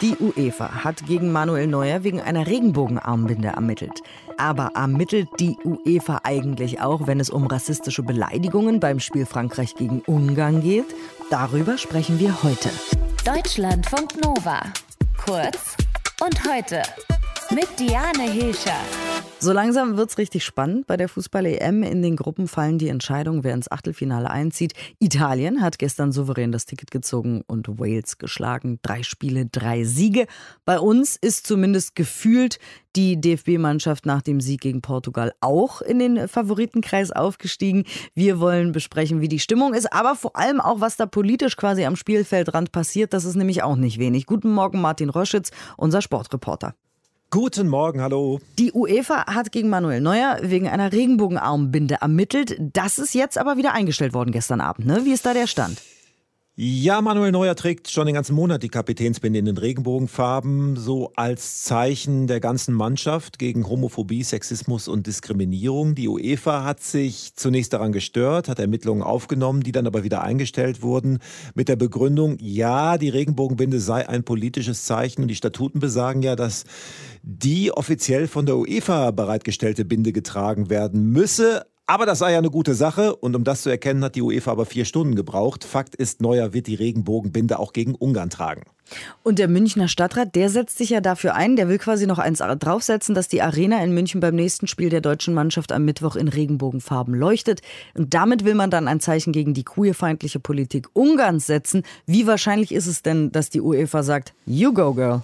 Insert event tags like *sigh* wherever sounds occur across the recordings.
Die UEFA hat gegen Manuel Neuer wegen einer Regenbogenarmbinde ermittelt. Aber ermittelt die UEFA eigentlich auch, wenn es um rassistische Beleidigungen beim Spiel Frankreich gegen Ungarn geht? Darüber sprechen wir heute. Deutschlandfunk Nova. Kurz und heute mit Diane Hilscher. So langsam wird es richtig spannend. Bei der Fußball-EM in den Gruppen fallen die Entscheidungen, wer ins Achtelfinale einzieht. Italien hat gestern souverän das Ticket gezogen und Wales geschlagen. Drei Spiele, drei Siege. Bei uns ist zumindest gefühlt die DFB-Mannschaft nach dem Sieg gegen Portugal auch in den Favoritenkreis aufgestiegen. Wir wollen besprechen, wie die Stimmung ist, aber vor allem auch, was da politisch quasi am Spielfeldrand passiert. Das ist nämlich auch nicht wenig. Guten Morgen, Martin Roschitz, unser Sportreporter. Guten Morgen, hallo. Die UEFA hat gegen Manuel Neuer wegen einer Regenbogenarmbinde ermittelt. Das ist jetzt aber wieder eingestellt worden gestern Abend. Ne? Wie ist da der Stand? Ja, Manuel Neuer trägt schon den ganzen Monat die Kapitänsbinde in den Regenbogenfarben, so als Zeichen der ganzen Mannschaft gegen Homophobie, Sexismus und Diskriminierung. Die UEFA hat sich zunächst daran gestört, hat Ermittlungen aufgenommen, die dann aber wieder eingestellt wurden, mit der Begründung, ja, die Regenbogenbinde sei ein politisches Zeichen und die Statuten besagen ja, dass die offiziell von der UEFA bereitgestellte Binde getragen werden müsse. Aber das sei ja eine gute Sache und um das zu erkennen, hat die UEFA aber vier Stunden gebraucht. Fakt ist, Neuer wird die Regenbogenbinde auch gegen Ungarn tragen. Und der Münchner Stadtrat, der setzt sich ja dafür ein, der will quasi noch eins draufsetzen, dass die Arena in München beim nächsten Spiel der deutschen Mannschaft am Mittwoch in Regenbogenfarben leuchtet. Und damit will man dann ein Zeichen gegen die queerfeindliche Politik Ungarns setzen. Wie wahrscheinlich ist es denn, dass die UEFA sagt, you go girl?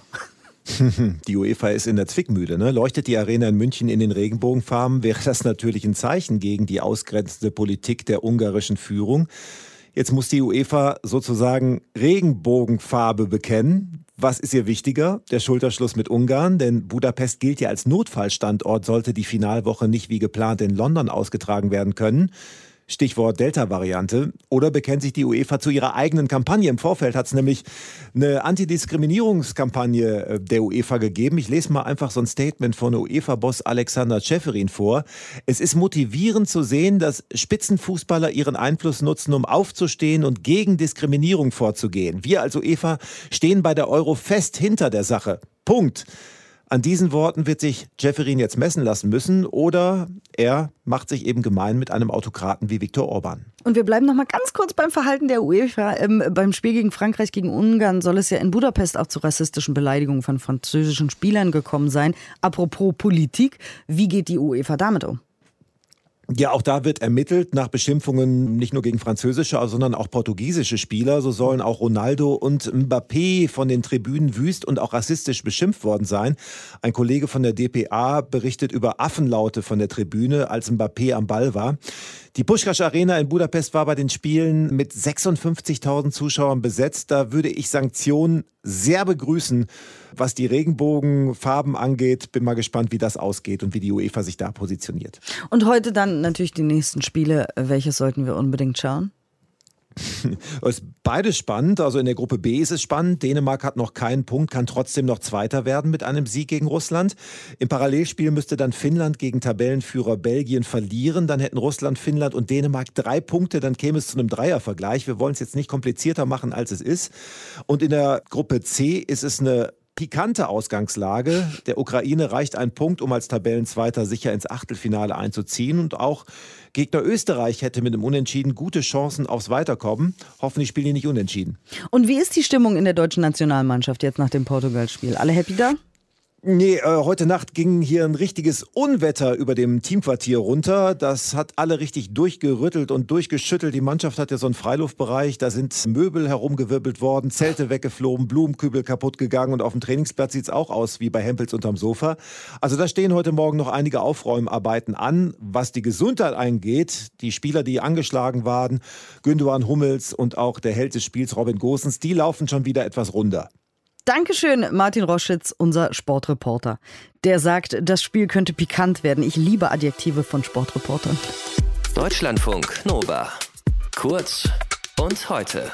*laughs* Die UEFA ist in der Zwickmühle. Ne? Leuchtet die Arena in München in den Regenbogenfarben, wäre das natürlich ein Zeichen gegen die ausgrenzende Politik der ungarischen Führung. Jetzt muss die UEFA sozusagen Regenbogenfarbe bekennen. Was ist ihr wichtiger? Der Schulterschluss mit Ungarn? Denn Budapest gilt ja als Notfallstandort, sollte die Finalwoche nicht wie geplant in London ausgetragen werden können. Stichwort Delta-Variante. Oder bekennt sich die UEFA zu ihrer eigenen Kampagne? Im Vorfeld hat es nämlich eine Antidiskriminierungskampagne äh, der UEFA gegeben. Ich lese mal einfach so ein Statement von UEFA-Boss Alexander Schäferin vor. Es ist motivierend zu sehen, dass Spitzenfußballer ihren Einfluss nutzen, um aufzustehen und gegen Diskriminierung vorzugehen. Wir als UEFA stehen bei der Euro fest hinter der Sache. Punkt. An diesen Worten wird sich Jefferin jetzt messen lassen müssen oder er macht sich eben gemein mit einem Autokraten wie Viktor Orban. Und wir bleiben noch mal ganz kurz beim Verhalten der UEFA. Ähm, beim Spiel gegen Frankreich gegen Ungarn soll es ja in Budapest auch zu rassistischen Beleidigungen von französischen Spielern gekommen sein. Apropos Politik, wie geht die UEFA damit um? Ja, auch da wird ermittelt nach Beschimpfungen nicht nur gegen französische, sondern auch portugiesische Spieler. So sollen auch Ronaldo und Mbappé von den Tribünen wüst und auch rassistisch beschimpft worden sein. Ein Kollege von der DPA berichtet über Affenlaute von der Tribüne, als Mbappé am Ball war. Die Pushkash Arena in Budapest war bei den Spielen mit 56.000 Zuschauern besetzt. Da würde ich Sanktionen sehr begrüßen, was die Regenbogenfarben angeht. Bin mal gespannt, wie das ausgeht und wie die UEFA sich da positioniert. Und heute dann natürlich die nächsten Spiele. Welche sollten wir unbedingt schauen? *laughs* Ist beides spannend. Also in der Gruppe B ist es spannend. Dänemark hat noch keinen Punkt, kann trotzdem noch Zweiter werden mit einem Sieg gegen Russland. Im Parallelspiel müsste dann Finnland gegen Tabellenführer Belgien verlieren. Dann hätten Russland, Finnland und Dänemark drei Punkte. Dann käme es zu einem Dreiervergleich. Wir wollen es jetzt nicht komplizierter machen, als es ist. Und in der Gruppe C ist es eine pikante Ausgangslage. Der Ukraine reicht ein Punkt, um als Tabellenzweiter sicher ins Achtelfinale einzuziehen. Und auch Gegner Österreich hätte mit dem Unentschieden gute Chancen aufs Weiterkommen. Hoffentlich spielen die nicht unentschieden. Und wie ist die Stimmung in der deutschen Nationalmannschaft jetzt nach dem Portugal-Spiel? Alle happy da? Nee, äh, heute Nacht ging hier ein richtiges Unwetter über dem Teamquartier runter. Das hat alle richtig durchgerüttelt und durchgeschüttelt. Die Mannschaft hat ja so einen Freiluftbereich. Da sind Möbel herumgewirbelt worden, Zelte weggeflogen, Blumenkübel kaputt gegangen und auf dem Trainingsplatz sieht es auch aus wie bei Hempels unterm Sofa. Also da stehen heute Morgen noch einige Aufräumarbeiten an. Was die Gesundheit eingeht, die Spieler, die angeschlagen waren, Gündogan Hummels und auch der Held des Spiels Robin Gosens, die laufen schon wieder etwas runter. Dankeschön, Martin Roschitz, unser Sportreporter. Der sagt, das Spiel könnte pikant werden. Ich liebe Adjektive von Sportreportern. Deutschlandfunk Nova. Kurz und heute.